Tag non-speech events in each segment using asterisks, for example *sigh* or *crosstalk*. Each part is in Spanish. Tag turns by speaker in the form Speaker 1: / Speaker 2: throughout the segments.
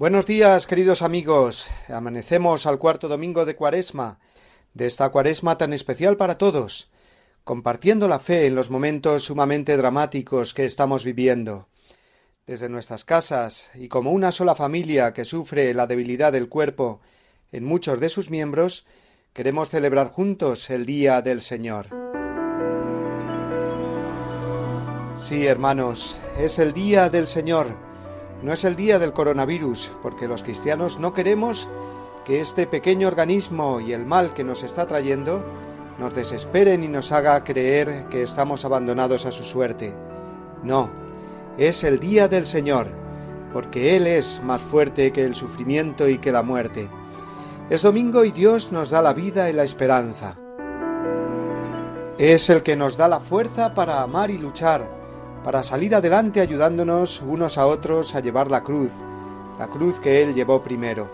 Speaker 1: Buenos días, queridos amigos. Amanecemos al cuarto domingo de Cuaresma, de esta Cuaresma tan especial para todos, compartiendo la fe en los momentos sumamente dramáticos que estamos viviendo. Desde nuestras casas y como una sola familia que sufre la debilidad del cuerpo en muchos de sus miembros, queremos celebrar juntos el Día del Señor. Sí, hermanos, es el Día del Señor no es el día del coronavirus, porque los cristianos no queremos que este pequeño organismo y el mal que nos está trayendo nos desesperen y nos haga creer que estamos abandonados a su suerte. No, es el día del Señor, porque Él es más fuerte que el sufrimiento y que la muerte. Es domingo y Dios nos da la vida y la esperanza. Es el que nos da la fuerza para amar y luchar, para salir adelante ayudándonos unos a otros a llevar la cruz, la cruz que Él llevó primero.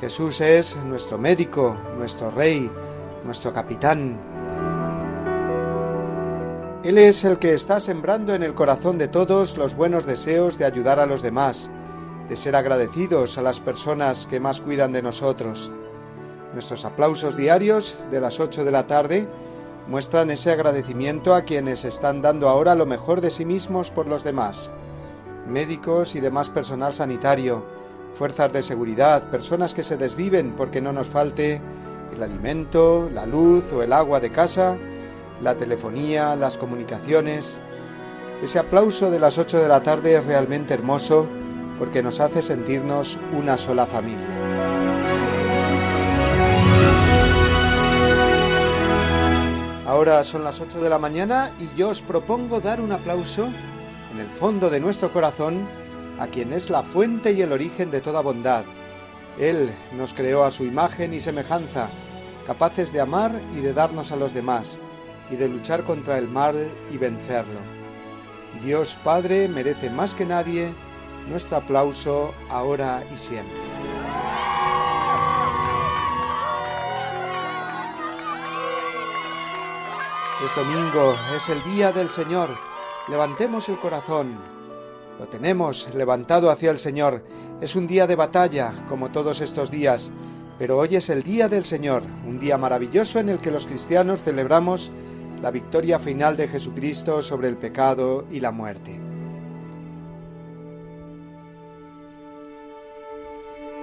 Speaker 1: Jesús es nuestro médico, nuestro rey, nuestro capitán. Él es el que está sembrando en el corazón de todos los buenos deseos de ayudar a los demás, de ser agradecidos a las personas que más cuidan de nosotros. Nuestros aplausos diarios de las ocho de la tarde muestran ese agradecimiento a quienes están dando ahora lo mejor de sí mismos por los demás. Médicos y demás personal sanitario, fuerzas de seguridad, personas que se desviven porque no nos falte el alimento, la luz o el agua de casa, la telefonía, las comunicaciones. Ese aplauso de las 8 de la tarde es realmente hermoso porque nos hace sentirnos una sola familia. Ahora son las 8 de la mañana y yo os propongo dar un aplauso en el fondo de nuestro corazón a quien es la fuente y el origen de toda bondad. Él nos creó a su imagen y semejanza, capaces de amar y de darnos a los demás, y de luchar contra el mal y vencerlo. Dios Padre merece más que nadie nuestro aplauso ahora y siempre. Es domingo, es el día del Señor. Levantemos el corazón. Lo tenemos levantado hacia el Señor. Es un día de batalla, como todos estos días, pero hoy es el día del Señor, un día maravilloso en el que los cristianos celebramos la victoria final de Jesucristo sobre el pecado y la muerte.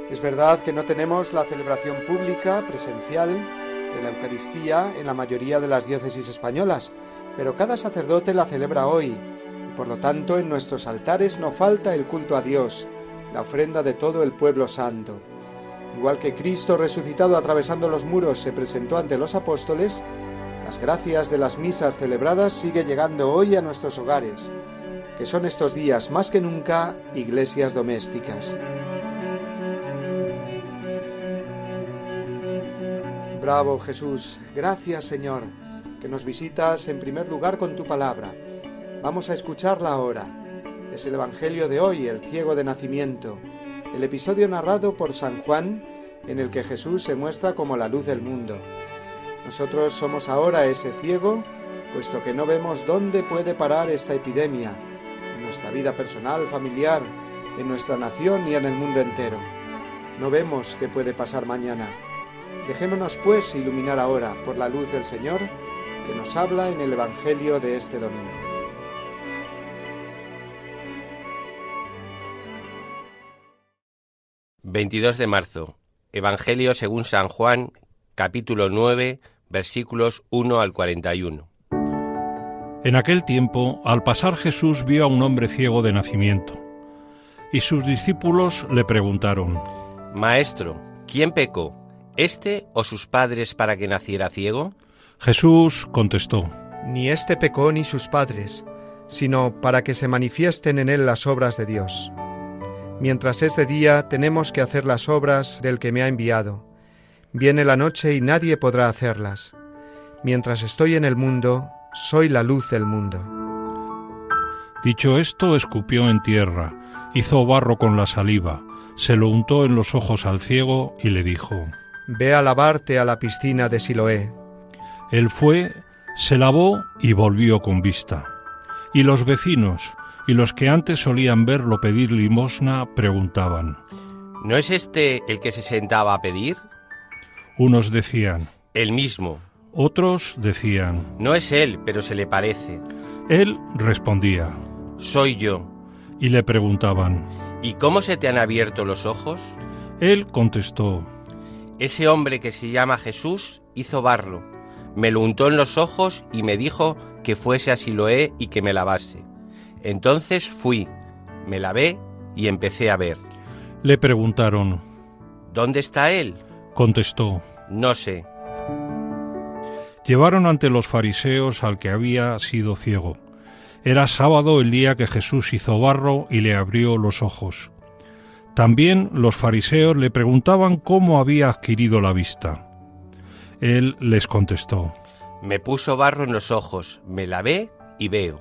Speaker 1: Es verdad que no tenemos la celebración pública, presencial, de la Eucaristía en la mayoría de las diócesis españolas, pero cada sacerdote la celebra hoy y por lo tanto en nuestros altares no falta el culto a Dios, la ofrenda de todo el pueblo santo. Igual que Cristo resucitado atravesando los muros se presentó ante los apóstoles, las gracias de las misas celebradas sigue llegando hoy a nuestros hogares, que son estos días más que nunca iglesias domésticas. Bravo Jesús, gracias Señor, que nos visitas en primer lugar con tu palabra. Vamos a escucharla ahora. Es el Evangelio de hoy, el ciego de nacimiento, el episodio narrado por San Juan en el que Jesús se muestra como la luz del mundo. Nosotros somos ahora ese ciego, puesto que no vemos dónde puede parar esta epidemia, en nuestra vida personal, familiar, en nuestra nación y en el mundo entero. No vemos qué puede pasar mañana. Dejémonos pues iluminar ahora por la luz del Señor que nos habla en el Evangelio de este domingo.
Speaker 2: ...22 de marzo... Evangelio según San Juan... ...capítulo 9... ...versículos 1 al 41...
Speaker 3: En aquel tiempo, al pasar Jesús vio a un hombre ciego de nacimiento... ...y sus discípulos le preguntaron...
Speaker 2: Maestro, ¿quién pecó? ¿Este o sus padres para que naciera ciego?
Speaker 3: Jesús contestó,
Speaker 1: Ni este pecó ni sus padres, sino para que se manifiesten en él las obras de Dios. Mientras es de día, tenemos que hacer las obras del que me ha enviado. Viene la noche y nadie podrá hacerlas. Mientras estoy en el mundo, soy la luz del mundo.
Speaker 3: Dicho esto, escupió en tierra, hizo barro con la saliva, se lo untó en los ojos al ciego y le dijo,
Speaker 1: Ve a lavarte a la piscina de Siloé.
Speaker 3: Él fue, se lavó y volvió con vista. Y los vecinos y los que antes solían verlo pedir limosna preguntaban,
Speaker 2: ¿No es este el que se sentaba a pedir?
Speaker 3: Unos decían,
Speaker 2: El mismo.
Speaker 3: otros decían,
Speaker 2: No es él, pero se le parece.
Speaker 3: él respondía,
Speaker 2: Soy yo.
Speaker 3: y le preguntaban.
Speaker 2: ¿Y cómo se te han abierto los ojos?
Speaker 3: Él contestó,
Speaker 2: Ese hombre que se llama Jesús hizo barro, me lo untó en los ojos y me dijo que fuese a Siloé y que me lavase. Entonces fui, me lavé y empecé a ver.
Speaker 3: le preguntaron,
Speaker 2: ¿Dónde está él?
Speaker 3: contestó,
Speaker 2: No sé.
Speaker 3: llevaron ante los fariseos al que había sido ciego. Era sábado el día que Jesús hizo barro y le abrió los ojos. También los fariseos le preguntaban cómo había adquirido la vista. Él les contestó,
Speaker 2: Me puso barro en los ojos, me lavé y veo.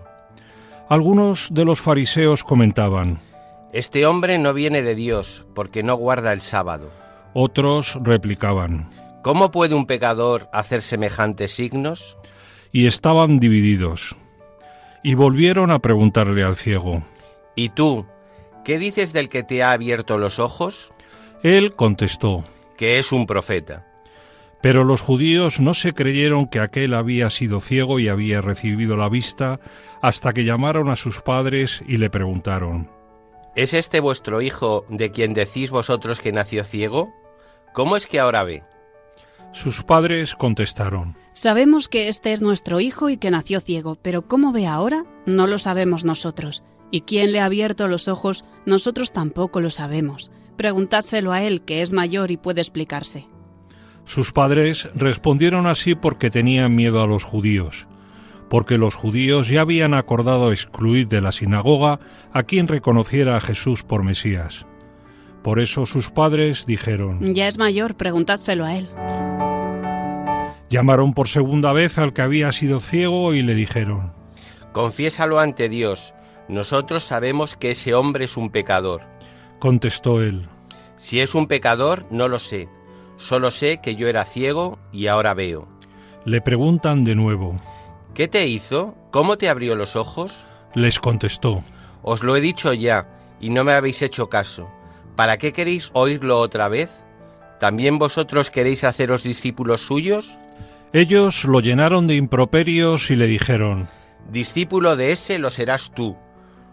Speaker 3: Algunos de los fariseos comentaban,
Speaker 2: Este hombre no viene de Dios porque no guarda el sábado.
Speaker 3: otros replicaban,
Speaker 2: ¿Cómo puede un pecador hacer semejantes signos?
Speaker 3: y estaban divididos. Y volvieron a preguntarle al ciego.
Speaker 2: ¿Y tú, qué dices del que te ha abierto los ojos?
Speaker 3: Él contestó,
Speaker 2: Que es un profeta.
Speaker 3: pero los judíos no se creyeron que aquel había sido ciego y había recibido la vista hasta que llamaron a sus padres y le preguntaron,
Speaker 2: ¿Es este vuestro hijo de quien decís vosotros que nació ciego? ¿Cómo es que ahora ve?
Speaker 3: Sus padres contestaron,
Speaker 4: Sabemos que este es nuestro hijo y que nació ciego, pero cómo ve ahora no lo sabemos nosotros. Y quién le ha abierto los ojos, nosotros tampoco lo sabemos. Preguntádselo a él, que es mayor y puede explicarse.
Speaker 3: Sus padres respondieron así porque tenían miedo a los judíos, porque los judíos ya habían acordado excluir de la sinagoga a quien reconociera a Jesús por Mesías. Por eso sus padres dijeron,
Speaker 4: Ya es mayor, preguntádselo a él.
Speaker 3: llamaron por segunda vez al que había sido ciego y le dijeron,
Speaker 2: Confiésalo ante Dios. Nosotros sabemos que ese hombre es un pecador.
Speaker 3: contestó él,
Speaker 2: Si es un pecador, no lo sé. Solo sé que yo era ciego y ahora veo.
Speaker 3: le preguntan de nuevo,
Speaker 2: ¿Qué te hizo? ¿Cómo te abrió los ojos?
Speaker 3: les contestó,
Speaker 2: Os lo he dicho ya, y no me habéis hecho caso. ¿Para qué queréis oírlo otra vez? ¿También vosotros queréis haceros discípulos suyos?
Speaker 3: Ellos lo llenaron de improperios y le dijeron,
Speaker 2: Discípulo de ese lo serás tú.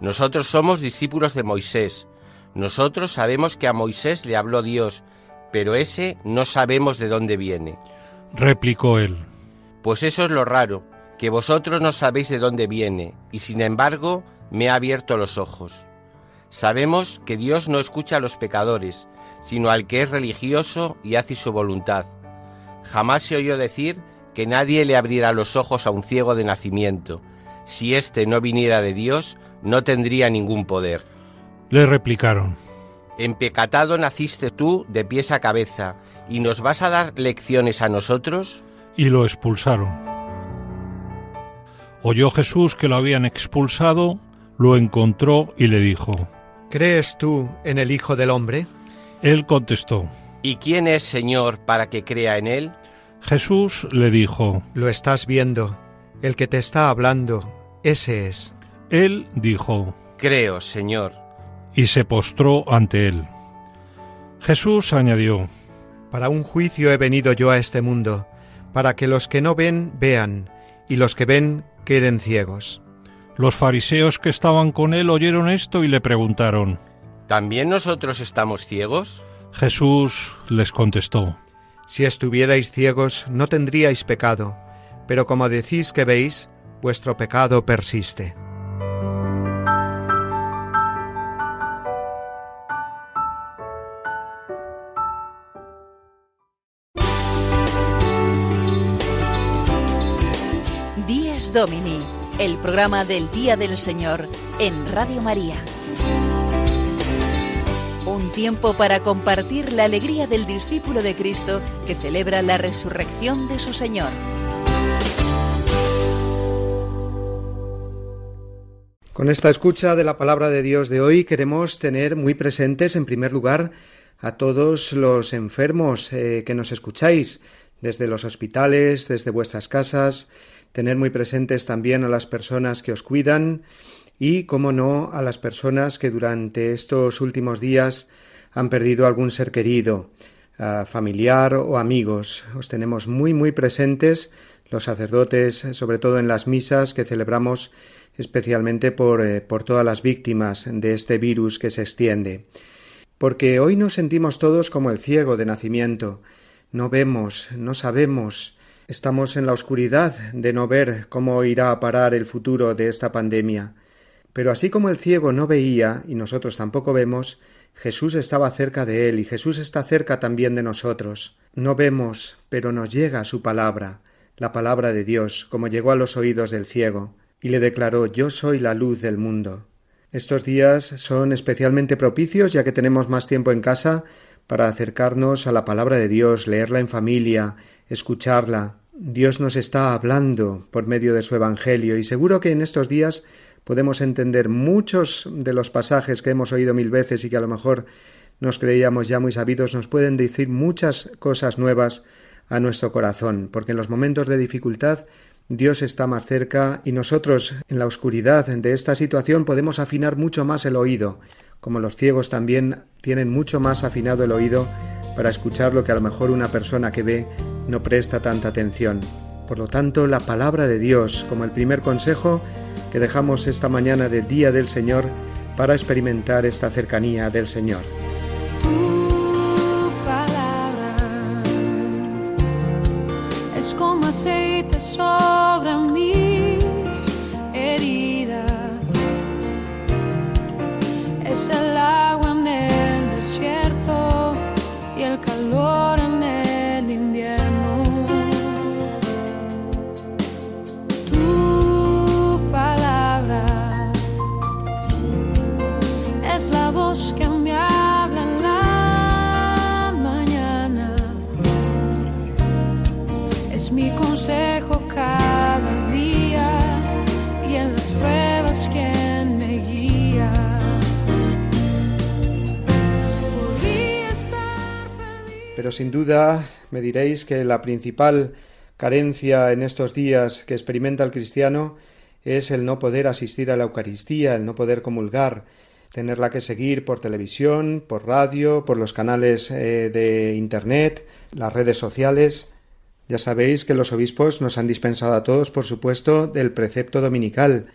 Speaker 2: Nosotros somos discípulos de Moisés. Nosotros sabemos que a Moisés le habló Dios, pero ese no sabemos de dónde viene.
Speaker 3: replicó él,
Speaker 2: Pues eso es lo raro, que vosotros no sabéis de dónde viene, y sin embargo me ha abierto los ojos. Sabemos que Dios no escucha a los pecadores, sino al que es religioso y hace su voluntad. Jamás se oyó decir que nadie le abriera los ojos a un ciego de nacimiento. Si éste no viniera de Dios, no tendría ningún poder.
Speaker 3: le replicaron,
Speaker 2: Empecatado naciste tú de pies a cabeza, ¿y nos vas a dar lecciones a nosotros?
Speaker 3: y lo expulsaron. Oyó Jesús que lo habían expulsado, lo encontró y le dijo,
Speaker 1: ¿Crees tú en el Hijo del Hombre?
Speaker 3: él contestó,
Speaker 2: ¿Y quién es Señor para que crea en él?
Speaker 3: Jesús le dijo,
Speaker 1: Lo estás viendo. El que te está hablando, ese es.
Speaker 3: Él dijo,
Speaker 2: Creo, Señor.
Speaker 3: y se postró ante él. Jesús añadió,
Speaker 1: Para un juicio he venido yo a este mundo, para que los que no ven vean, y los que ven queden ciegos.
Speaker 3: los fariseos que estaban con él oyeron esto y le preguntaron,
Speaker 2: ¿También nosotros estamos ciegos?
Speaker 3: Jesús les contestó,
Speaker 1: Si estuvierais ciegos no tendríais pecado, pero como decís que veis, vuestro pecado persiste.
Speaker 5: Domini, el programa del Día del Señor en Radio María. Un tiempo para compartir la alegría del discípulo de Cristo que celebra la resurrección de su Señor.
Speaker 1: Con esta escucha de la palabra de Dios de hoy queremos tener muy presentes, en primer lugar, a todos los enfermos eh, que nos escucháis desde los hospitales, desde vuestras casas, tener muy presentes también a las personas que os cuidan y, como no, a las personas que durante estos últimos días han perdido algún ser querido, familiar o amigos. Os tenemos muy, muy presentes los sacerdotes, sobre todo en las misas que celebramos especialmente por, eh, por todas las víctimas de este virus que se extiende. Porque hoy nos sentimos todos como el ciego de nacimiento. No vemos, no sabemos, estamos en la oscuridad de no ver cómo irá a parar el futuro de esta pandemia. Pero así como el ciego no veía, y nosotros tampoco vemos, Jesús estaba cerca de él y Jesús está cerca también de nosotros. No vemos, pero nos llega su palabra, la palabra de Dios, como llegó a los oídos del ciego y le declaró Yo soy la luz del mundo. Estos días son especialmente propicios ya que tenemos más tiempo en casa para acercarnos a la palabra de Dios, leerla en familia, escucharla. Dios nos está hablando por medio de su Evangelio y seguro que en estos días podemos entender muchos de los pasajes que hemos oído mil veces y que a lo mejor nos creíamos ya muy sabidos, nos pueden decir muchas cosas nuevas a nuestro corazón, porque en los momentos de dificultad Dios está más cerca y nosotros en la oscuridad de esta situación podemos afinar mucho más el oído, como los ciegos también tienen mucho más afinado el oído para escuchar lo que a lo mejor una persona que ve no presta tanta atención. Por lo tanto, la palabra de Dios como el primer consejo que dejamos esta mañana de Día del Señor para experimentar esta cercanía del Señor.
Speaker 6: Es el agua y el calor en el invierno. Tu palabra es la voz que me habla en la mañana. Es mi consejo cada día y en las
Speaker 1: Pero sin duda me diréis que la principal carencia en estos días que experimenta el cristiano es el no poder asistir a la Eucaristía, el no poder comulgar, tenerla que seguir por televisión, por radio, por los canales eh, de Internet, las redes sociales. Ya sabéis que los obispos nos han dispensado a todos, por supuesto, del precepto dominical.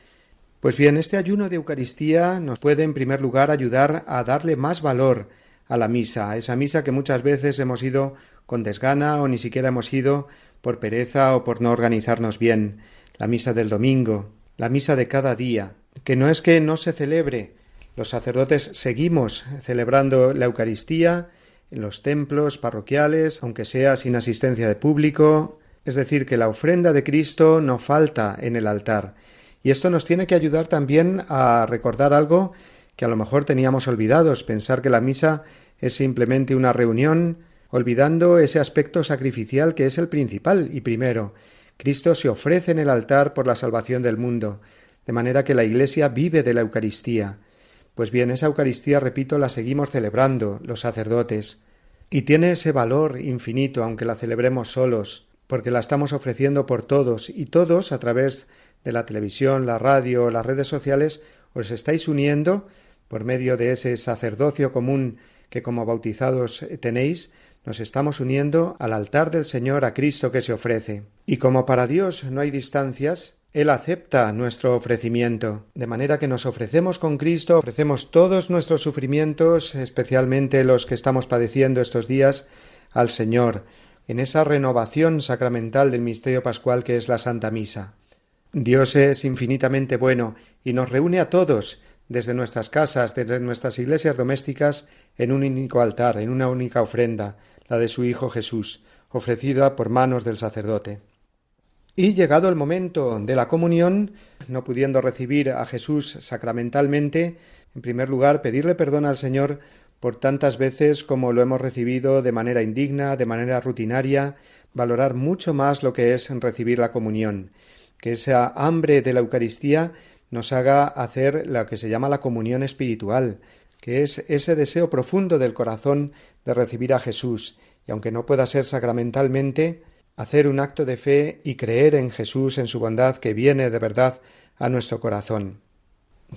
Speaker 1: Pues bien, este ayuno de Eucaristía nos puede, en primer lugar, ayudar a darle más valor a la misa, a esa misa que muchas veces hemos ido con desgana o ni siquiera hemos ido por pereza o por no organizarnos bien. La misa del domingo, la misa de cada día, que no es que no se celebre. Los sacerdotes seguimos celebrando la Eucaristía en los templos parroquiales, aunque sea sin asistencia de público, es decir, que la ofrenda de Cristo no falta en el altar. Y esto nos tiene que ayudar también a recordar algo que a lo mejor teníamos olvidados, pensar que la misa es simplemente una reunión, olvidando ese aspecto sacrificial que es el principal y primero. Cristo se ofrece en el altar por la salvación del mundo, de manera que la Iglesia vive de la Eucaristía. Pues bien, esa Eucaristía, repito, la seguimos celebrando los sacerdotes, y tiene ese valor infinito, aunque la celebremos solos, porque la estamos ofreciendo por todos, y todos, a través de la televisión, la radio, las redes sociales, os estáis uniendo por medio de ese sacerdocio común que como bautizados tenéis, nos estamos uniendo al altar del Señor a Cristo que se ofrece. Y como para Dios no hay distancias, Él acepta nuestro ofrecimiento, de manera que nos ofrecemos con Cristo, ofrecemos todos nuestros sufrimientos, especialmente los que estamos padeciendo estos días, al Señor, en esa renovación sacramental del misterio pascual que es la Santa Misa. Dios es infinitamente bueno y nos reúne a todos, desde nuestras casas, desde nuestras iglesias domésticas, en un único altar, en una única ofrenda, la de su Hijo Jesús, ofrecida por manos del sacerdote. Y llegado el momento de la comunión, no pudiendo recibir a Jesús sacramentalmente, en primer lugar pedirle perdón al Señor por tantas veces como lo hemos recibido de manera indigna, de manera rutinaria, valorar mucho más lo que es recibir la comunión, que esa hambre de la Eucaristía nos haga hacer lo que se llama la comunión espiritual, que es ese deseo profundo del corazón de recibir a Jesús, y aunque no pueda ser sacramentalmente, hacer un acto de fe y creer en Jesús, en su bondad que viene de verdad a nuestro corazón.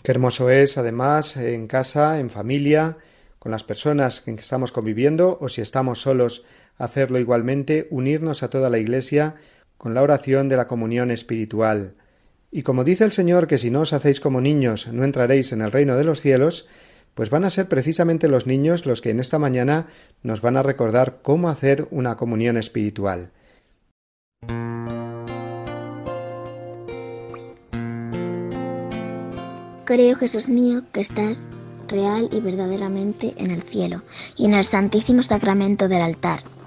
Speaker 1: Qué hermoso es, además, en casa, en familia, con las personas en que estamos conviviendo, o si estamos solos, hacerlo igualmente, unirnos a toda la Iglesia con la oración de la comunión espiritual. Y como dice el Señor que si no os hacéis como niños no entraréis en el reino de los cielos, pues van a ser precisamente los niños los que en esta mañana nos van a recordar cómo hacer una comunión espiritual.
Speaker 7: Creo, Jesús mío, que estás real y verdaderamente en el cielo y en el santísimo sacramento del altar.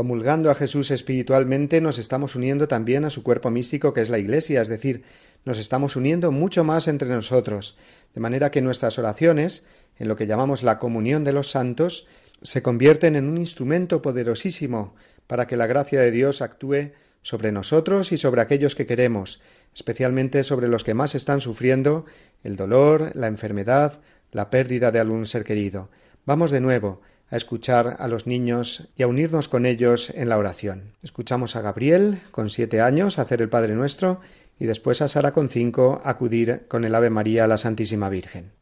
Speaker 1: Comulgando a Jesús espiritualmente nos estamos uniendo también a su cuerpo místico que es la Iglesia, es decir, nos estamos uniendo mucho más entre nosotros, de manera que nuestras oraciones, en lo que llamamos la comunión de los santos, se convierten en un instrumento poderosísimo para que la gracia de Dios actúe sobre nosotros y sobre aquellos que queremos, especialmente sobre los que más están sufriendo el dolor, la enfermedad, la pérdida de algún ser querido. Vamos de nuevo a escuchar a los niños y a unirnos con ellos en la oración. Escuchamos a Gabriel, con siete años, hacer el Padre Nuestro, y después a Sara, con cinco, acudir con el Ave María a la Santísima Virgen.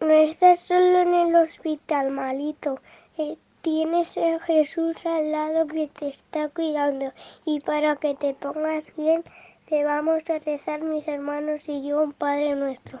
Speaker 8: No, estás solo en el hospital, malito. Eh, tienes a Jesús al lado que te está cuidando. Y para que te pongas bien, te vamos a rezar mis hermanos y yo un Padre Nuestro.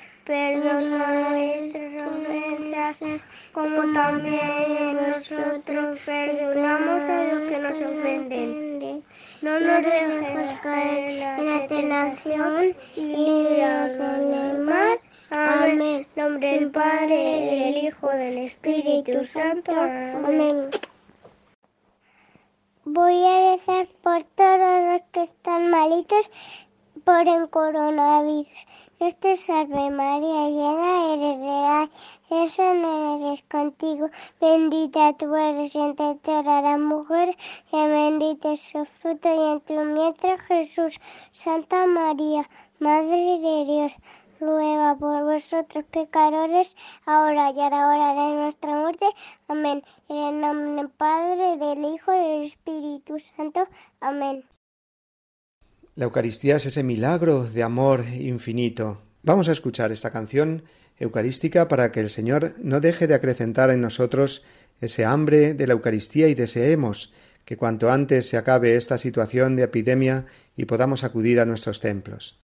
Speaker 8: Perdona nuestras ofensas, como también nosotros perdonamos a los que nos ofenden no nos dejes caer en la tentación y nos del mal. Amén. En nombre del Padre, del Hijo, del Espíritu Santo. Amén. Voy a rezar por todos los que están malitos por el coronavirus. Dios te salve María, llena eres de gracia, el Señor eres contigo, bendita tú eres entre todas las mujeres, y bendito es su fruto y en tu vientre Jesús. Santa María, Madre de Dios, ruega por vosotros pecadores, ahora y a la hora de nuestra muerte. Amén. En el nombre del Padre, del Hijo y del Espíritu Santo. Amén.
Speaker 1: La Eucaristía es ese milagro de amor infinito. Vamos a escuchar esta canción eucarística para que el Señor no deje de acrecentar en nosotros ese hambre de la Eucaristía y deseemos que cuanto antes se acabe esta situación de epidemia y podamos acudir a nuestros templos.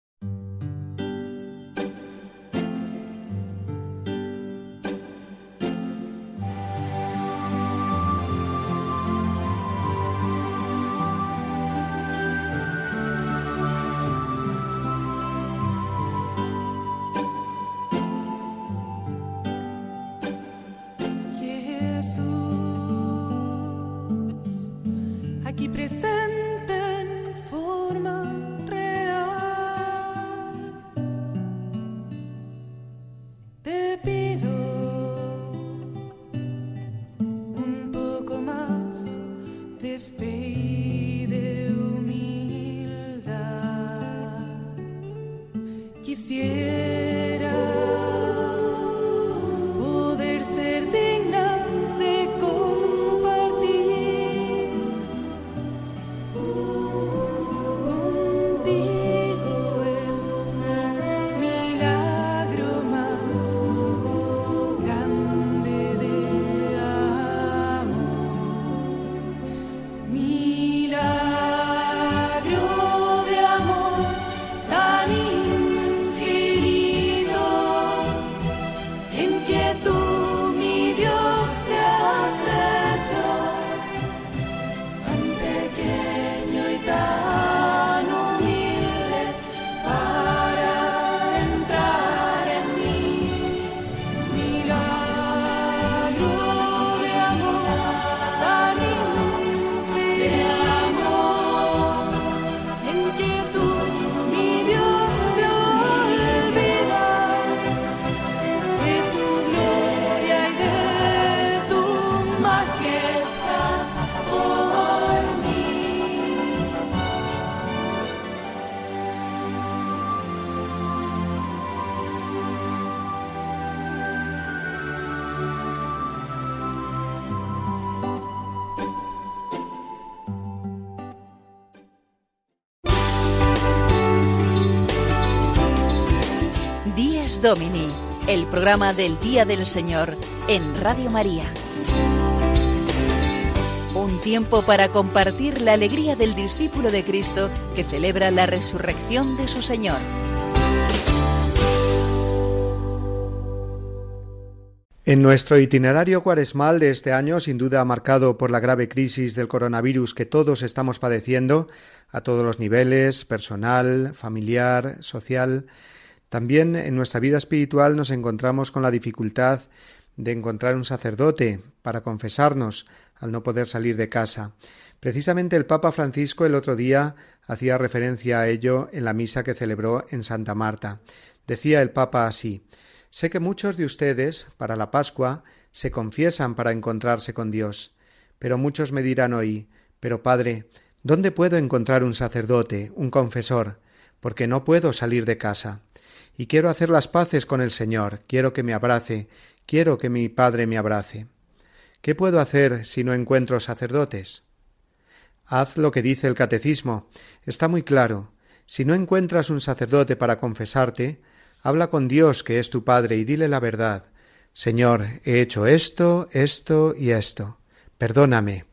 Speaker 5: Domini, el programa del Día del Señor en Radio María. Un tiempo para compartir la alegría del discípulo de Cristo que celebra la resurrección de su Señor.
Speaker 1: En nuestro itinerario cuaresmal de este año, sin duda marcado por la grave crisis del coronavirus que todos estamos padeciendo, a todos los niveles, personal, familiar, social, también en nuestra vida espiritual nos encontramos con la dificultad de encontrar un sacerdote para confesarnos al no poder salir de casa. Precisamente el Papa Francisco el otro día hacía referencia a ello en la misa que celebró en Santa Marta. Decía el Papa así Sé que muchos de ustedes, para la Pascua, se confiesan para encontrarse con Dios. Pero muchos me dirán hoy Pero Padre, ¿dónde puedo encontrar un sacerdote, un confesor? Porque no puedo salir de casa. Y quiero hacer las paces con el Señor, quiero que me abrace, quiero que mi Padre me abrace. ¿Qué puedo hacer si no encuentro sacerdotes? Haz lo que dice el catecismo. Está muy claro. Si no encuentras un sacerdote para confesarte, Habla con Dios, que es tu Padre, y dile la verdad. Señor, he hecho esto, esto y esto. Perdóname.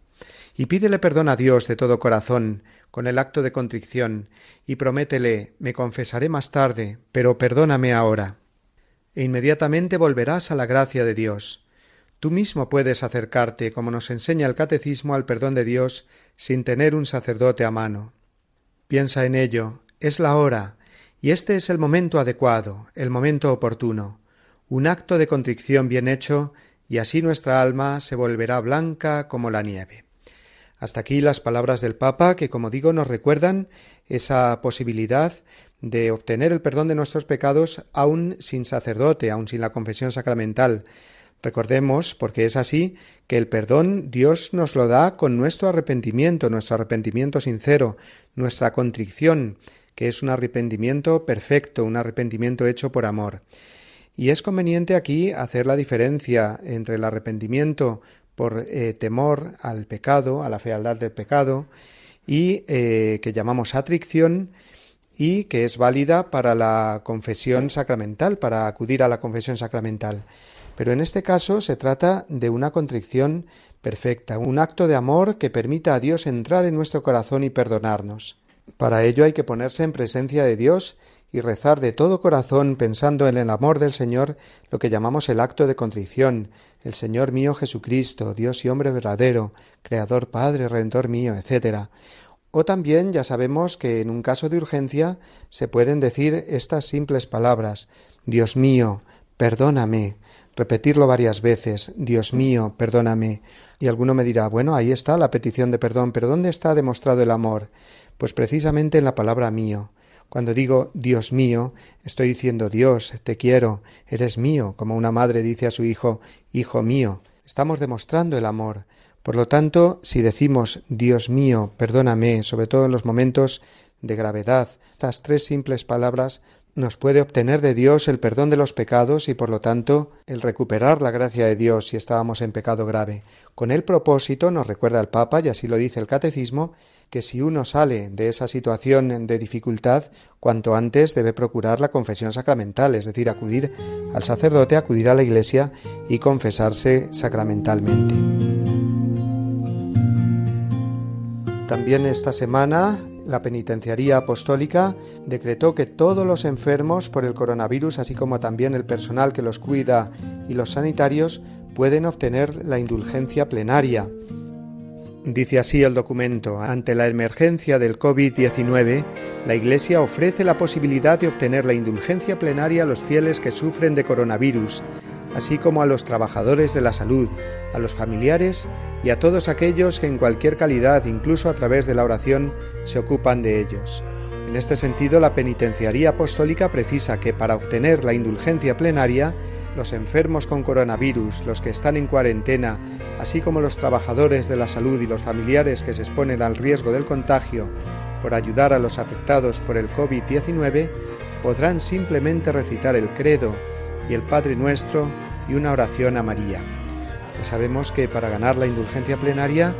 Speaker 1: Y pídele perdón a Dios de todo corazón, con el acto de contrición, y prométele me confesaré más tarde, pero perdóname ahora. E inmediatamente volverás a la gracia de Dios. Tú mismo puedes acercarte, como nos enseña el catecismo, al perdón de Dios sin tener un sacerdote a mano. Piensa en ello, es la hora, y este es el momento adecuado, el momento oportuno, un acto de contrición bien hecho, y así nuestra alma se volverá blanca como la nieve. Hasta aquí las palabras del Papa que, como digo, nos recuerdan esa posibilidad de obtener el perdón de nuestros pecados aun sin sacerdote, aun sin la confesión sacramental. Recordemos, porque es así, que el perdón Dios nos lo da con nuestro arrepentimiento, nuestro arrepentimiento sincero, nuestra contrición, que es un arrepentimiento perfecto, un arrepentimiento hecho por amor. Y es conveniente aquí hacer la diferencia entre el arrepentimiento por eh, temor al pecado, a la fealdad del pecado, y eh, que llamamos atricción, y que es válida para la confesión sacramental, para acudir a la confesión sacramental. Pero en este caso se trata de una contrición perfecta, un acto de amor que permita a Dios entrar en nuestro corazón y perdonarnos. Para ello hay que ponerse en presencia de Dios y rezar de todo corazón pensando en el amor del Señor, lo que llamamos el acto de contrición, el Señor mío Jesucristo, Dios y hombre verdadero, Creador Padre, Redentor mío, etc. O también ya sabemos que en un caso de urgencia se pueden decir estas simples palabras Dios mío, perdóname, repetirlo varias veces Dios mío, perdóname. Y alguno me dirá bueno, ahí está la petición de perdón, pero ¿dónde está demostrado el amor? Pues precisamente en la palabra mío. Cuando digo Dios mío, estoy diciendo Dios, te quiero, eres mío, como una madre dice a su hijo, Hijo mío. Estamos demostrando el amor. Por lo tanto, si decimos Dios mío, perdóname, sobre todo en los momentos de gravedad, estas tres simples palabras nos puede obtener de Dios el perdón de los pecados y por lo tanto el recuperar la gracia de Dios si estábamos en pecado grave. Con el propósito, nos recuerda el Papa, y así lo dice el Catecismo, que si uno sale de esa situación de dificultad, cuanto antes debe procurar la confesión sacramental, es decir, acudir al sacerdote, acudir a la iglesia y confesarse sacramentalmente. También esta semana la Penitenciaría Apostólica decretó que todos los enfermos por el coronavirus, así como también el personal que los cuida y los sanitarios, pueden obtener la indulgencia plenaria Dice así el documento, ante la emergencia del COVID-19, la Iglesia ofrece la posibilidad de obtener la indulgencia plenaria a los fieles que sufren de coronavirus, así como a los trabajadores de la salud, a los familiares y a todos aquellos que en cualquier calidad, incluso a través de la oración, se ocupan de ellos. En este sentido, la Penitenciaría Apostólica precisa que para obtener la indulgencia plenaria, los enfermos con coronavirus, los que están en cuarentena, así como los trabajadores de la salud y los familiares que se exponen al riesgo del contagio por ayudar a los afectados por el COVID-19, podrán simplemente recitar el credo y el Padre Nuestro y una oración a María. Ya sabemos que para ganar la indulgencia plenaria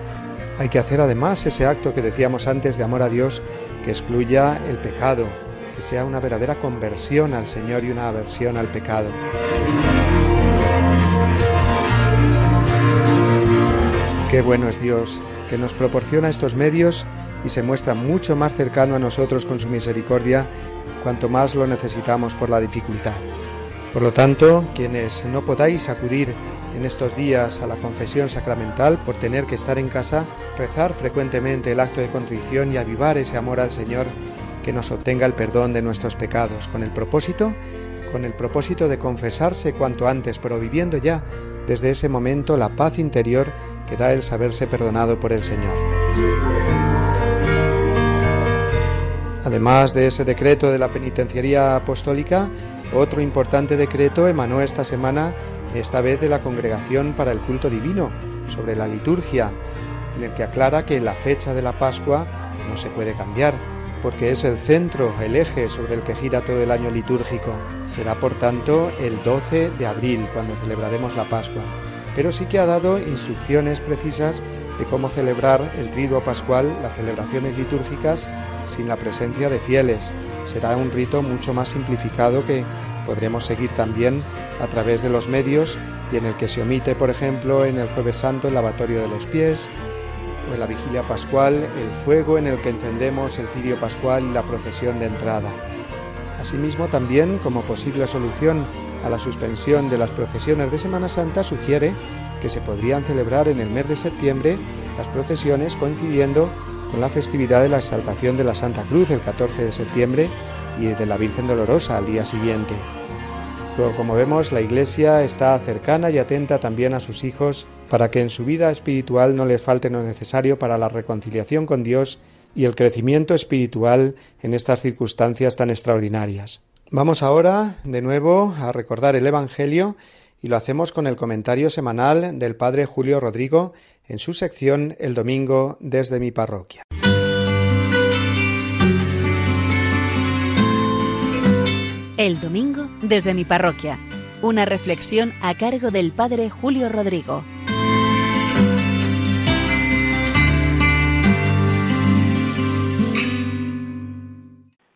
Speaker 1: hay que hacer además ese acto que decíamos antes de amor a Dios que excluya el pecado, que sea una verdadera conversión al Señor y una aversión al pecado. Qué bueno es Dios, que nos proporciona estos medios y se muestra mucho más cercano a nosotros con su misericordia cuanto más lo necesitamos por la dificultad. Por lo tanto, quienes no podáis acudir en estos días a la confesión sacramental por tener que estar en casa, rezar frecuentemente el acto de contrición y avivar ese amor al Señor que nos obtenga el perdón de nuestros pecados, con el propósito, con el propósito de confesarse cuanto antes, pero viviendo ya desde ese momento la paz interior que da el saberse perdonado por el Señor. Además de ese decreto de la penitenciaría apostólica, otro importante decreto emanó esta semana, esta vez de la Congregación para el Culto Divino, sobre la liturgia, en el que aclara que la fecha de la Pascua no se puede cambiar, porque es el centro, el eje sobre el que gira todo el año litúrgico. Será, por tanto, el 12 de abril, cuando celebraremos la Pascua. Pero sí que ha dado instrucciones precisas de cómo celebrar el triduo pascual, las celebraciones litúrgicas, sin la presencia de fieles. Será un rito mucho más simplificado que podremos seguir también a través de los medios y en el que se omite, por ejemplo, en el jueves santo el lavatorio de los pies, o en la vigilia pascual el fuego en el que encendemos el cirio pascual y la procesión de entrada. Asimismo, también como posible solución a la suspensión de las procesiones de Semana Santa, sugiere que se podrían celebrar en el mes de septiembre las procesiones coincidiendo con la festividad de la exaltación de la Santa Cruz el 14 de septiembre y de la Virgen Dolorosa al día siguiente. Luego, como vemos, la Iglesia está cercana y atenta también a sus hijos para que en su vida espiritual no les falte lo necesario para la reconciliación con Dios y el crecimiento espiritual en estas circunstancias tan extraordinarias. Vamos ahora de nuevo a recordar el Evangelio y lo hacemos con el comentario semanal del Padre Julio Rodrigo en su sección El Domingo desde mi parroquia.
Speaker 5: El Domingo desde mi parroquia. Una reflexión a cargo del Padre Julio Rodrigo.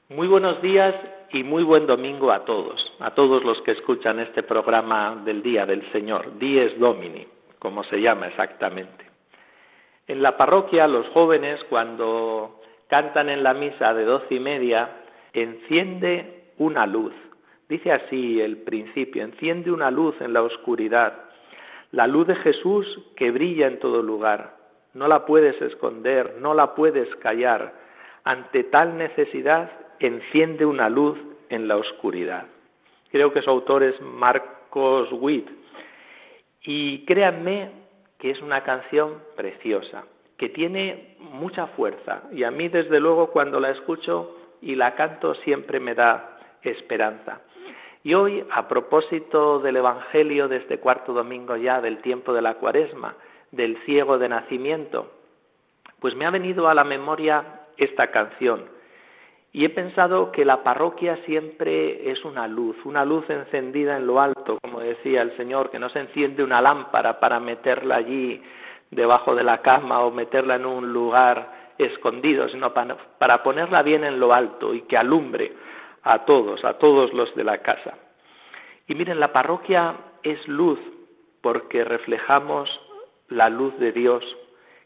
Speaker 9: Muy buenos días y muy buen domingo a todos, a todos los que escuchan este programa del Día del Señor, Dies Domini, como se llama exactamente. En la parroquia los jóvenes cuando cantan en la misa de doce y media, enciende una luz. Dice así el principio, enciende una luz en la oscuridad, la luz de Jesús que brilla en todo lugar. No la puedes esconder, no la puedes callar. Ante tal necesidad enciende una luz en la oscuridad. Creo que su autor es Marcos Witt. Y créanme que es una canción preciosa, que tiene mucha fuerza. Y a mí, desde luego, cuando la escucho y la canto, siempre me da esperanza. Y hoy, a propósito del Evangelio de este cuarto domingo ya del tiempo de la cuaresma, del ciego de nacimiento, pues me ha venido a la memoria esta canción y he pensado que la parroquia siempre es una luz, una luz encendida en lo alto, como decía el Señor, que no se enciende una lámpara para meterla allí debajo de la cama o meterla en un lugar escondido, sino para, ponerla bien en lo alto y que alumbre a todos, a todos los de la casa. Y miren, la parroquia es luz porque reflejamos la luz de Dios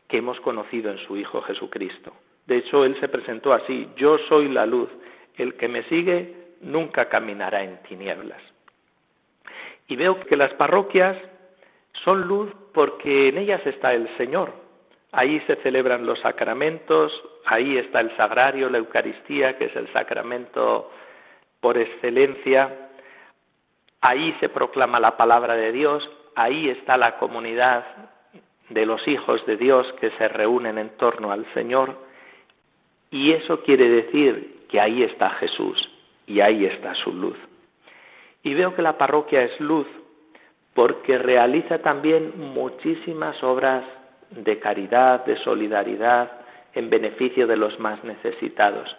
Speaker 9: que hemos conocido en su Hijo Jesucristo. De hecho, él se presentó así, yo soy la luz, el que me sigue nunca caminará en tinieblas. Y veo que las parroquias son luz porque en ellas está el Señor. Ahí se celebran los sacramentos, ahí está el sagrario, la Eucaristía, que es el sacramento por excelencia, ahí se proclama la palabra de Dios, ahí está la comunidad de los hijos de Dios que se reúnen en torno al Señor y eso quiere decir que ahí está Jesús y ahí está su luz. Y veo que la parroquia es luz porque realiza también muchísimas obras de caridad, de solidaridad, en beneficio de los más necesitados.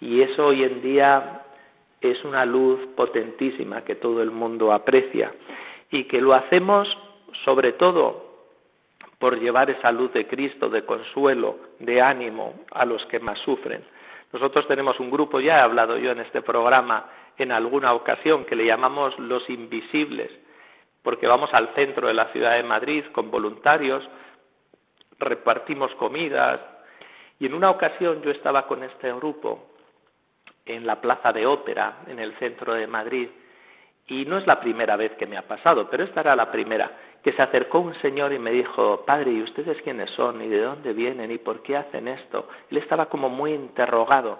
Speaker 9: Y eso hoy en día es una luz potentísima que todo el mundo aprecia y que lo hacemos sobre todo por llevar esa luz de Cristo de consuelo, de ánimo a los que más sufren, Nosotros tenemos un grupo, ya he hablado yo en este programa en alguna ocasión, que le llamamos los invisibles, porque vamos al centro de la ciudad de Madrid con voluntarios, repartimos comidas, y en una ocasión yo estaba con este grupo en la plaza de ópera, en el centro de Madrid, y no es la primera vez que me ha pasado, pero esta era la primera, que se acercó un señor y me dijo, padre, ¿y ustedes quiénes son? ¿Y de dónde vienen? ¿Y por qué hacen esto? Él estaba como muy interrogado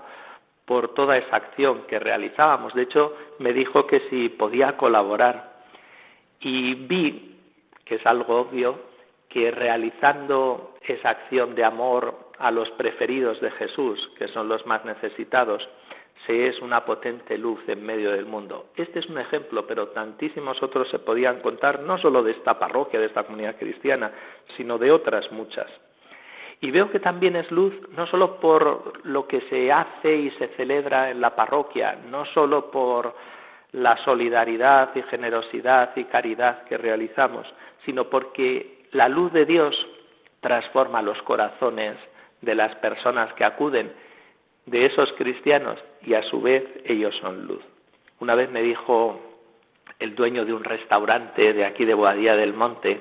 Speaker 9: por toda esa acción que realizábamos. De hecho, me dijo que si podía colaborar. Y vi, que es algo obvio, que realizando esa acción de amor a los preferidos de Jesús, que son los más necesitados, se es una potente luz en medio del mundo. Este es un ejemplo, pero tantísimos otros se podían contar, no solo de esta parroquia, de esta comunidad cristiana, sino de otras muchas. Y veo que también es luz no solo por lo que se hace y se celebra en la parroquia, no solo por la solidaridad y generosidad y caridad que realizamos, sino porque la luz de Dios transforma los corazones de las personas que acuden de esos cristianos y a su vez ellos son luz. Una vez me dijo el dueño de un restaurante de aquí de Boadía del Monte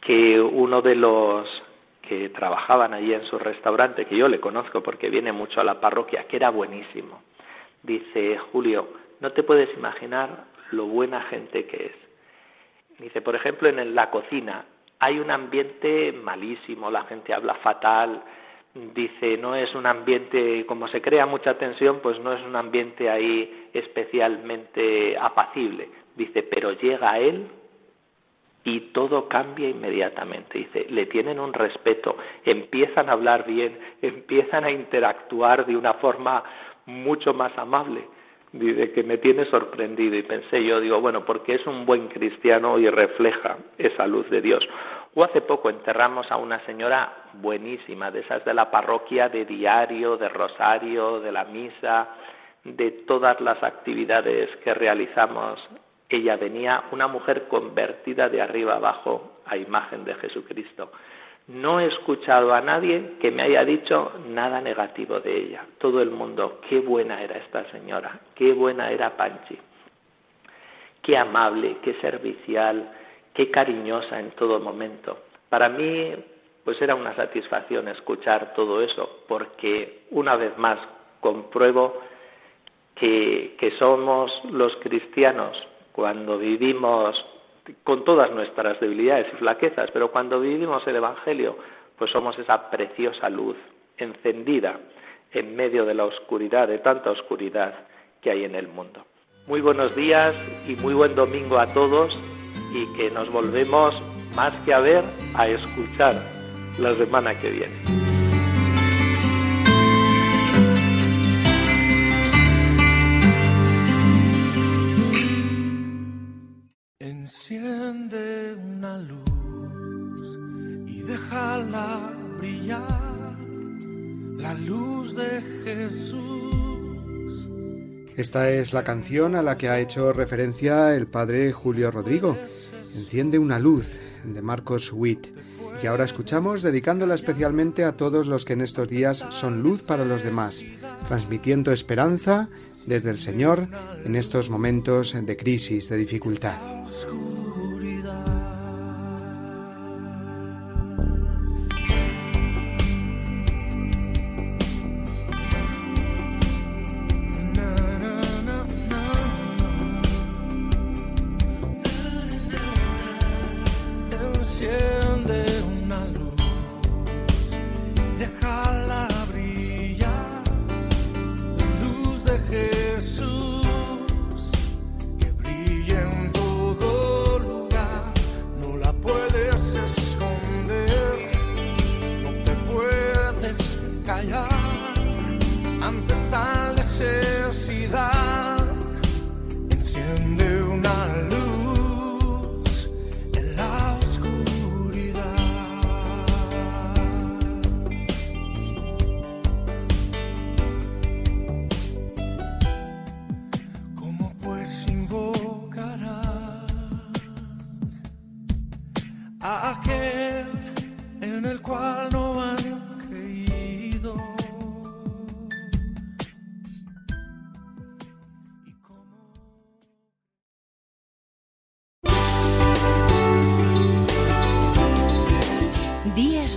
Speaker 9: que uno de los que trabajaban allí en su restaurante, que yo le conozco porque viene mucho a la parroquia, que era buenísimo, dice Julio, no te puedes imaginar lo buena gente que es. Dice, por ejemplo, en la cocina hay un ambiente malísimo, la gente habla fatal, dice, no es un ambiente, como se crea mucha tensión, pues no es un ambiente ahí especialmente apacible. Dice, pero llega él y todo cambia inmediatamente. Dice, le tienen un respeto, empiezan a hablar bien, *laughs* empiezan a interactuar de una forma mucho más amable. Dice que me tiene sorprendido y pensé yo, digo, bueno, porque es un buen cristiano y refleja esa luz de Dios. O hace poco enterramos a una señora buenísima, de esas de la parroquia, de diario, de rosario, de la misa, de todas las actividades que realizamos. Ella venía una mujer convertida de arriba abajo a imagen de Jesucristo. No he escuchado a nadie que me haya dicho nada negativo de ella. Todo el mundo, qué buena era esta señora, qué buena era Panchi, qué amable, qué servicial, qué cariñosa en todo momento. Para mí, pues era una satisfacción escuchar todo eso, porque una vez más compruebo que, que somos los cristianos cuando vivimos con todas nuestras debilidades y flaquezas, pero cuando vivimos el Evangelio, pues somos esa preciosa luz encendida en medio de la oscuridad, de tanta oscuridad que hay en el mundo. Muy buenos días y muy buen domingo a todos y que nos volvemos más que a ver, a escuchar la semana que viene.
Speaker 10: Enciende una luz y déjala brillar, la luz de Jesús
Speaker 1: esta es la canción a la que ha hecho referencia el padre Julio Rodrigo. Enciende una luz de Marcos Witt. Y ahora escuchamos dedicándola especialmente a todos los que en estos días son luz para los demás, transmitiendo esperanza desde el Señor en estos momentos de crisis, de dificultad.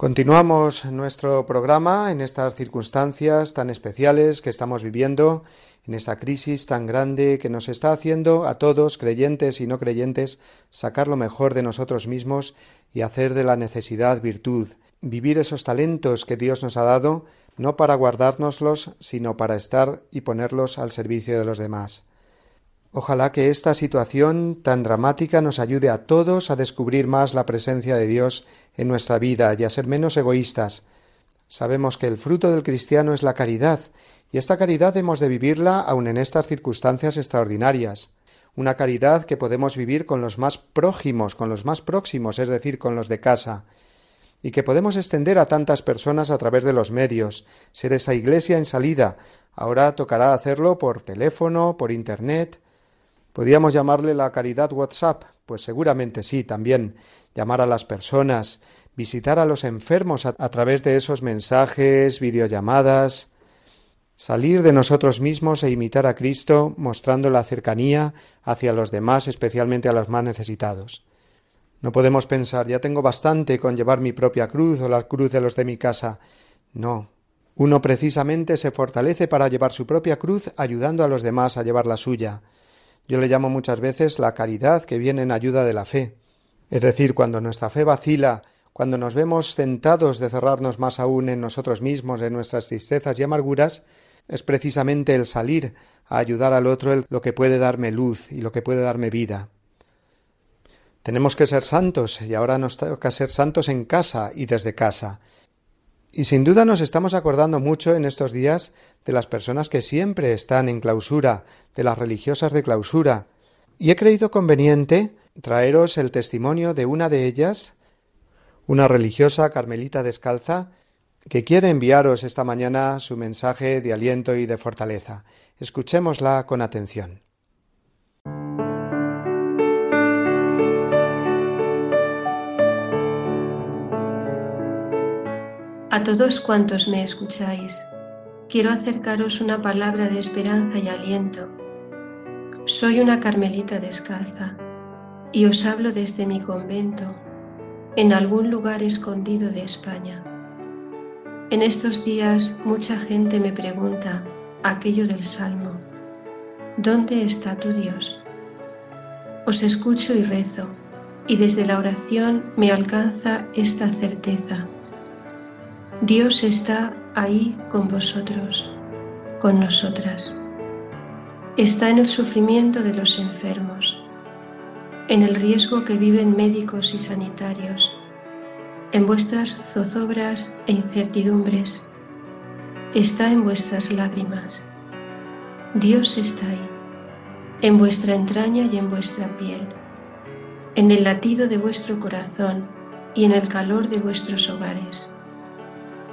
Speaker 1: Continuamos nuestro programa en estas circunstancias tan especiales que estamos viviendo, en esta crisis tan grande que nos está haciendo a todos, creyentes y no creyentes, sacar lo mejor de nosotros mismos y hacer de la necesidad virtud, vivir esos talentos que Dios nos ha dado, no para guardárnoslos, sino para estar y ponerlos al servicio de los demás. Ojalá que esta situación tan dramática nos ayude a todos a descubrir más la presencia de Dios en nuestra vida y a ser menos egoístas. Sabemos que el fruto del cristiano es la caridad, y esta caridad hemos de vivirla aun en estas circunstancias extraordinarias. Una caridad que podemos vivir con los más prójimos, con los más próximos, es decir, con los de casa, y que podemos extender a tantas personas a través de los medios, ser esa iglesia en salida. Ahora tocará hacerlo por teléfono, por Internet, ¿Podríamos llamarle la caridad WhatsApp? Pues seguramente sí, también llamar a las personas, visitar a los enfermos a, través de esos mensajes, videollamadas, salir de nosotros mismos e imitar a Cristo, mostrando la cercanía hacia los demás, especialmente a los más necesitados. No podemos pensar ya tengo bastante con llevar mi propia cruz o la cruz de los de mi casa. No. Uno precisamente se fortalece para llevar su propia cruz ayudando a los demás a llevar la suya. Yo le llamo muchas veces la caridad que viene en ayuda de la fe. Es decir, cuando nuestra fe vacila, cuando nos vemos tentados de cerrarnos más aún en nosotros mismos, en nuestras tristezas y amarguras, es precisamente el salir a ayudar al otro lo que puede darme luz y lo que puede darme vida. Tenemos que ser santos y ahora nos toca ser santos en casa y desde casa. Y sin duda nos estamos acordando mucho en estos días de las personas que siempre están en clausura, de las religiosas de clausura, y he creído conveniente traeros el testimonio de una de ellas, una religiosa carmelita descalza, que quiere enviaros esta mañana su mensaje de aliento y de fortaleza. Escuchémosla con atención.
Speaker 11: A todos cuantos me escucháis, quiero acercaros una palabra de esperanza y aliento. Soy una carmelita descalza y os hablo desde mi convento, en algún lugar escondido de España. En estos días mucha gente me pregunta aquello del Salmo, ¿dónde está tu Dios? Os escucho y rezo, y desde la oración me alcanza esta certeza Dios está ahí con vosotros, con nosotras. Está en el sufrimiento de los enfermos, en el riesgo que viven médicos y sanitarios, en vuestras zozobras e incertidumbres. Está en vuestras lágrimas. Dios está ahí, en vuestra entraña y en vuestra piel, en el latido de vuestro corazón y en el calor de vuestros hogares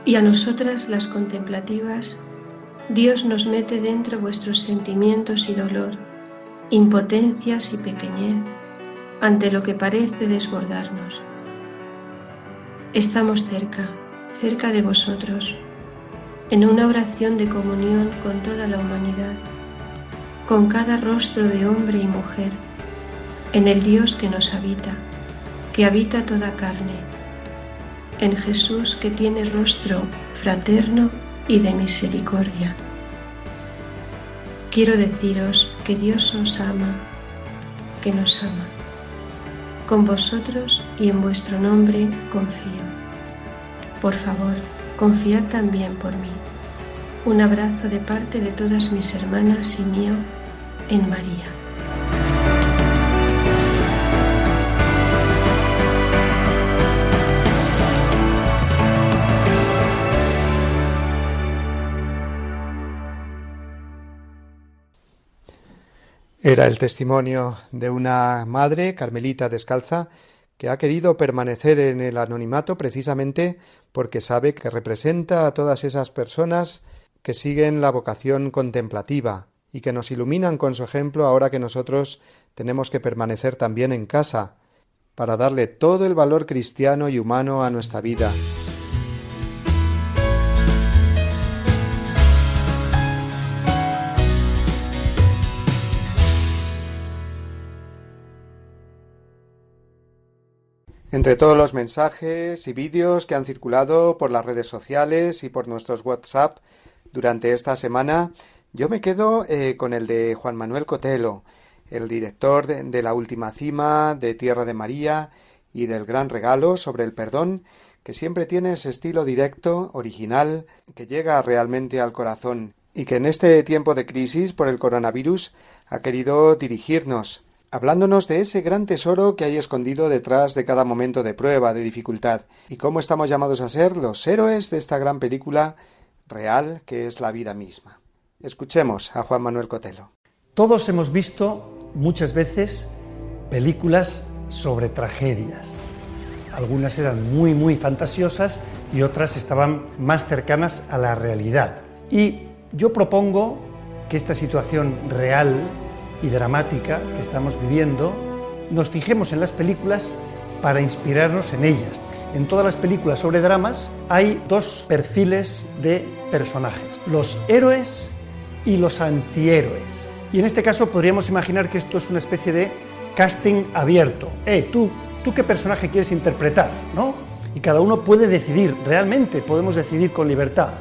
Speaker 11: y a nosotras las contemplativas, Dios nos mete dentro vuestros sentimientos y dolor, impotencias y pequeñez ante lo que parece desbordarnos. Estamos cerca, cerca de vosotros, en una oración de comunión con toda la humanidad, con cada rostro de hombre y mujer, en el Dios que nos habita, que habita toda carne en Jesús que tiene rostro fraterno y de misericordia. Quiero deciros que Dios os ama, que nos ama. Con vosotros y en vuestro nombre confío. Por favor, confiad también por mí. Un abrazo de parte de todas mis hermanas y mío en María.
Speaker 1: Era el testimonio de una madre carmelita descalza que ha querido permanecer en el anonimato precisamente porque sabe que representa a todas esas personas que siguen la vocación contemplativa y que nos iluminan con su ejemplo ahora que nosotros tenemos que permanecer también en casa para darle todo el valor cristiano y humano a nuestra vida. Entre todos los mensajes y vídeos que han circulado por las redes sociales y por nuestros WhatsApp durante esta semana, yo me quedo eh, con el de Juan Manuel Cotelo, el director de, la última cima de Tierra de María y del Gran Regalo sobre el perdón, que siempre tiene ese estilo directo, original, que llega realmente al corazón y que en este tiempo de crisis por el coronavirus ha querido dirigirnos, hablándonos de ese gran tesoro que hay escondido detrás de cada momento de prueba, de dificultad, y cómo estamos llamados a ser los héroes de esta gran película real que es la vida misma. Escuchemos a Juan Manuel Cotelo.
Speaker 12: Todos hemos visto muchas veces películas sobre tragedias. Algunas eran muy, muy fantasiosas y otras estaban más cercanas a la realidad. Y yo propongo que esta situación real y dramática que estamos viviendo, nos fijemos en las películas para inspirarnos en ellas. En todas las películas sobre dramas hay dos perfiles de personajes, los héroes y los antihéroes. Y en este caso podríamos imaginar que esto es una especie de casting abierto. Eh, tú, tú qué personaje quieres interpretar, ¿no? Y cada uno puede decidir, realmente podemos decidir con libertad.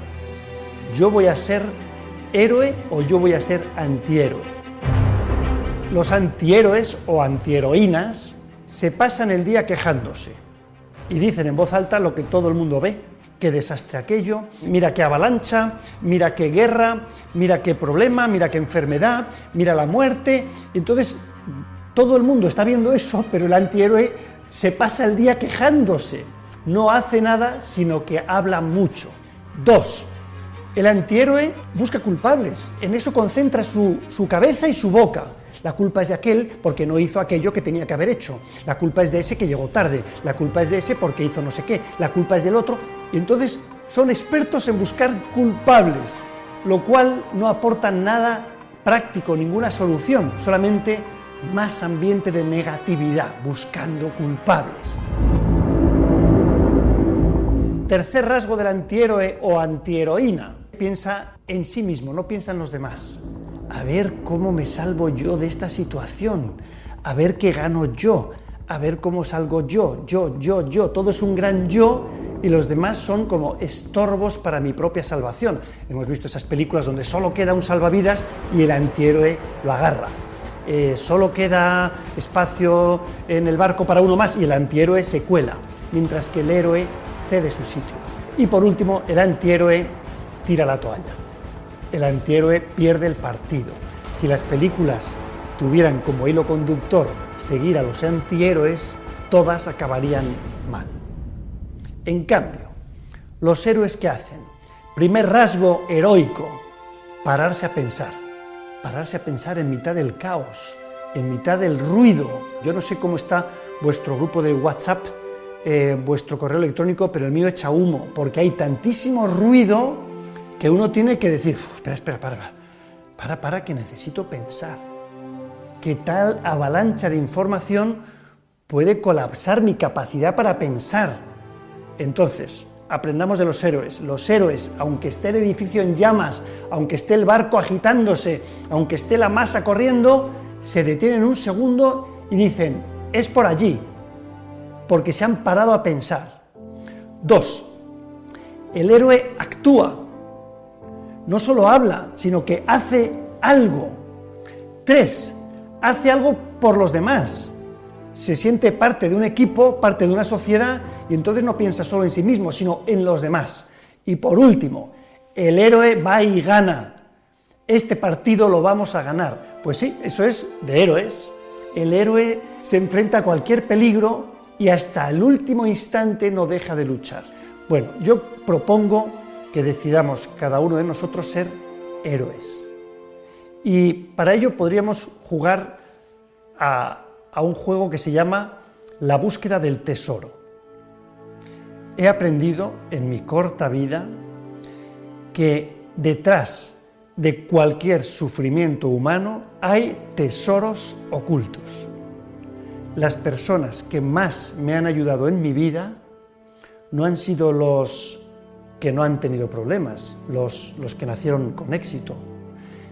Speaker 12: Yo voy a ser héroe o yo voy a ser antihéroe. Los antihéroes o antiheroínas se pasan el día quejándose y dicen en voz alta lo que todo el mundo ve qué desastre aquello, mira qué avalancha, mira qué guerra, mira qué problema, mira qué enfermedad, mira la muerte. Entonces, todo el mundo está viendo eso, pero el antihéroe se pasa el día quejándose. No hace nada, sino que habla mucho. Dos, el antihéroe busca culpables. En eso concentra su, su cabeza y su boca. La culpa es de aquel porque no hizo aquello que tenía que haber hecho. La culpa es de ese que llegó tarde. La culpa es de ese porque hizo no sé qué. La culpa es del otro. Y entonces son expertos en buscar culpables, lo cual no aporta nada práctico, ninguna solución, solamente más ambiente de negatividad, buscando culpables. Tercer rasgo del antihéroe o antiheroína, piensa en sí mismo, no piensa en los demás. A ver cómo me salvo yo de esta situación, a ver qué gano yo, a ver cómo salgo yo, yo, yo, yo. Todo es un gran yo y los demás son como estorbos para mi propia salvación. Hemos visto esas películas donde solo queda un salvavidas y el antihéroe lo agarra. Eh, solo queda espacio en el barco para uno más y el antihéroe se cuela, mientras que el héroe cede su sitio. Y por último, el antihéroe tira la toalla. El antihéroe pierde el partido. Si las películas tuvieran como hilo conductor seguir a los antihéroes, todas acabarían mal. En cambio, los héroes que hacen, primer rasgo heroico, pararse a pensar, pararse a pensar en mitad del caos, en mitad del ruido. Yo no sé cómo está vuestro grupo de WhatsApp, eh, vuestro correo electrónico, pero el mío echa humo, porque hay tantísimo ruido que uno tiene que decir, espera, espera, para, para, para, que necesito pensar. Que tal avalancha de información puede colapsar mi capacidad para pensar. Entonces, aprendamos de los héroes. Los héroes, aunque esté el edificio en llamas, aunque esté el barco agitándose, aunque esté la masa corriendo, se detienen un segundo y dicen, es por allí, porque se han parado a pensar. Dos, el héroe actúa, no solo habla, sino que hace algo. Tres, hace algo por los demás se siente parte de un equipo, parte de una sociedad, y entonces no piensa solo en sí mismo, sino en los demás. Y por último, el héroe va y gana. Este partido lo vamos a ganar. Pues sí, eso es de héroes. El héroe se enfrenta a cualquier peligro y hasta el último instante no deja de luchar. Bueno, yo propongo que decidamos cada uno de nosotros ser héroes. Y para ello podríamos jugar a a un juego que se llama La búsqueda del tesoro. He aprendido en mi corta vida que detrás de cualquier sufrimiento humano hay tesoros ocultos. las personas que más me han ayudado en mi vida no han sido los que no han tenido problemas, los, los que nacieron con éxito,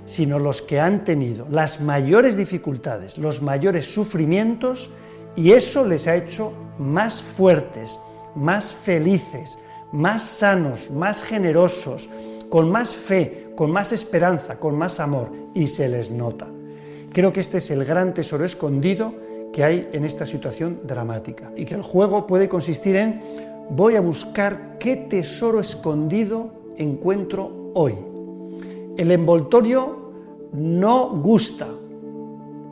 Speaker 12: sino los que han tenido las mayores dificultades, los mayores sufrimientos, y eso les ha hecho más fuertes, más felices, más sanos, más generosos, con más fe, con más esperanza, con más amor, y se les nota. Creo que este es el gran tesoro escondido que hay en esta situación dramática y que el juego puede consistir en voy a buscar qué tesoro escondido encuentro hoy. El envoltorio no gusta,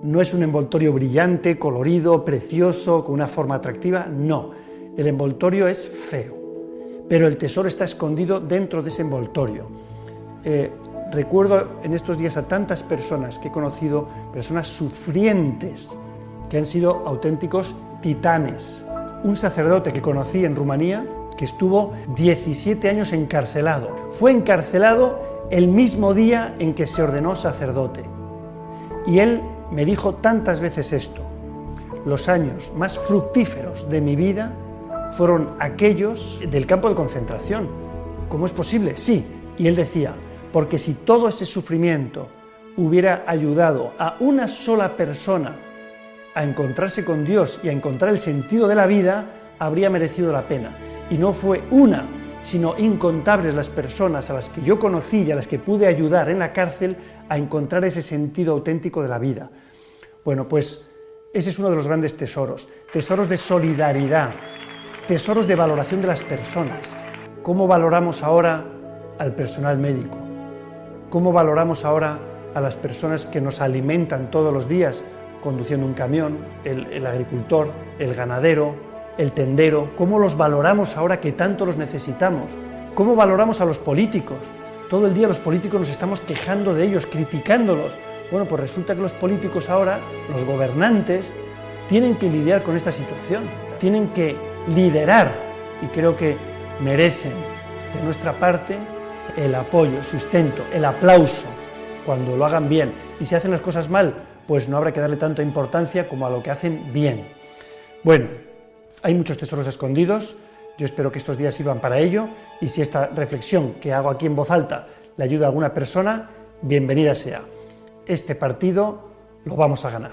Speaker 12: no es un envoltorio brillante, colorido, precioso, con una forma atractiva, no. El envoltorio es feo, pero el tesoro está escondido dentro de ese envoltorio. Eh, recuerdo en estos días a tantas personas que he conocido, personas sufrientes, que han sido auténticos titanes. Un sacerdote que conocí en Rumanía, que estuvo 17 años encarcelado. Fue encarcelado el mismo día en que se ordenó sacerdote. Y él me dijo tantas veces esto, los años más fructíferos de mi vida fueron aquellos del campo de concentración. ¿Cómo es posible? Sí. Y él decía, porque si todo ese sufrimiento hubiera ayudado a una sola persona a encontrarse con Dios y a encontrar el sentido de la vida, habría merecido la pena. Y no fue una, sino incontables las personas a las que yo conocí y a las que pude ayudar en la cárcel a encontrar ese sentido auténtico de la vida. Bueno, pues ese es uno de los grandes tesoros, tesoros de solidaridad, tesoros de valoración de las personas. ¿Cómo valoramos ahora al personal médico? ¿Cómo valoramos ahora a las personas que nos alimentan todos los días conduciendo un camión, el, agricultor, el ganadero, el tendero? ¿Cómo los valoramos ahora que tanto los necesitamos? ¿Cómo valoramos a los políticos? Todo el día los políticos nos estamos quejando de ellos, criticándolos. Bueno, pues resulta que los políticos ahora, los gobernantes, tienen que lidiar con esta situación, tienen que liderar y creo que merecen de nuestra parte el apoyo, el sustento, el aplauso cuando lo hagan bien. Y si hacen las cosas mal, pues no habrá que darle tanta importancia como a lo que hacen bien. Bueno, hay muchos tesoros escondidos, yo espero que estos días sirvan para ello y si esta reflexión que hago aquí en voz alta le ayuda a alguna persona, bienvenida sea. Este partido lo vamos a ganar.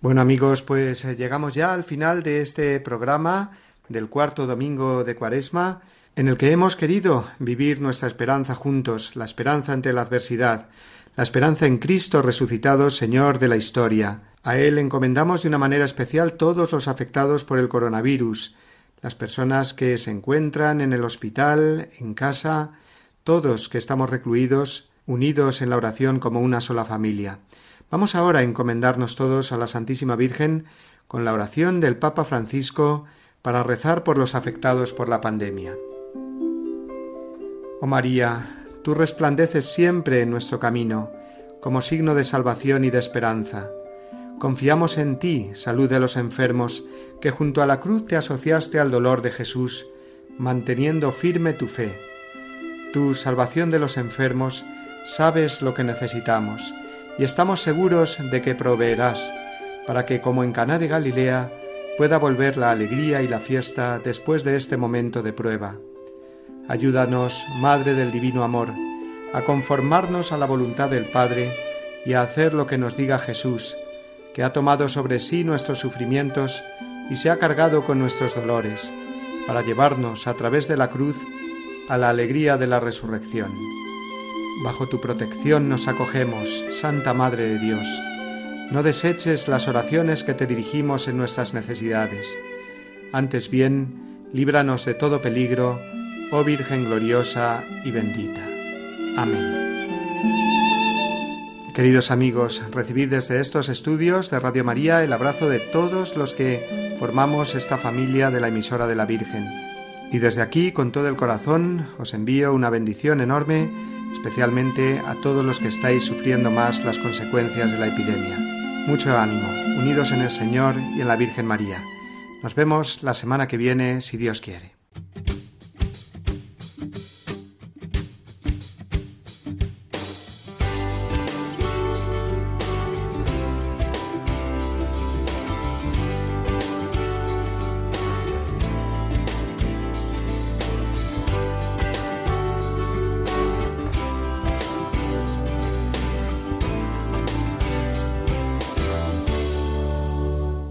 Speaker 1: Bueno amigos, pues eh, llegamos ya al final de este programa del cuarto domingo de Cuaresma, en el que hemos querido vivir nuestra esperanza juntos, la esperanza ante la adversidad, la esperanza en Cristo resucitado, Señor de la historia. A Él encomendamos de una manera especial todos los afectados por el coronavirus, las personas que se encuentran en el hospital, en casa, todos que estamos recluidos, unidos en la oración como una sola familia. Vamos ahora a encomendarnos todos a la Santísima Virgen con la oración del Papa Francisco para rezar por los afectados por la pandemia. Oh María, tú resplandeces siempre en nuestro camino, como signo de salvación y de esperanza. Confiamos en ti, salud de los enfermos, que junto a la cruz te asociaste al dolor de Jesús, manteniendo firme tu fe. Tú, salvación de los enfermos, sabes lo que necesitamos y estamos seguros de que proveerás para que, como en Caná de Galilea, pueda volver la alegría y la fiesta después de este momento de prueba. Ayúdanos, Madre del Divino Amor, a conformarnos a la voluntad del Padre y a hacer lo que nos diga Jesús, que ha tomado sobre sí nuestros sufrimientos y se ha cargado con nuestros dolores, para llevarnos a través de la cruz a la alegría de la resurrección. Bajo tu protección nos acogemos, Santa Madre de Dios. No deseches las oraciones que te dirigimos en nuestras necesidades. Antes bien, líbranos de todo peligro, oh Virgen gloriosa y bendita. Amén. Queridos amigos, recibid desde estos estudios de Radio María el abrazo de todos los que formamos esta familia de la emisora de la Virgen. Y desde aquí, con todo el corazón, os envío una bendición enorme especialmente a todos los que estáis sufriendo más las consecuencias de la epidemia. Mucho ánimo, unidos en el Señor y en la Virgen María. Nos vemos la semana que viene, si Dios quiere.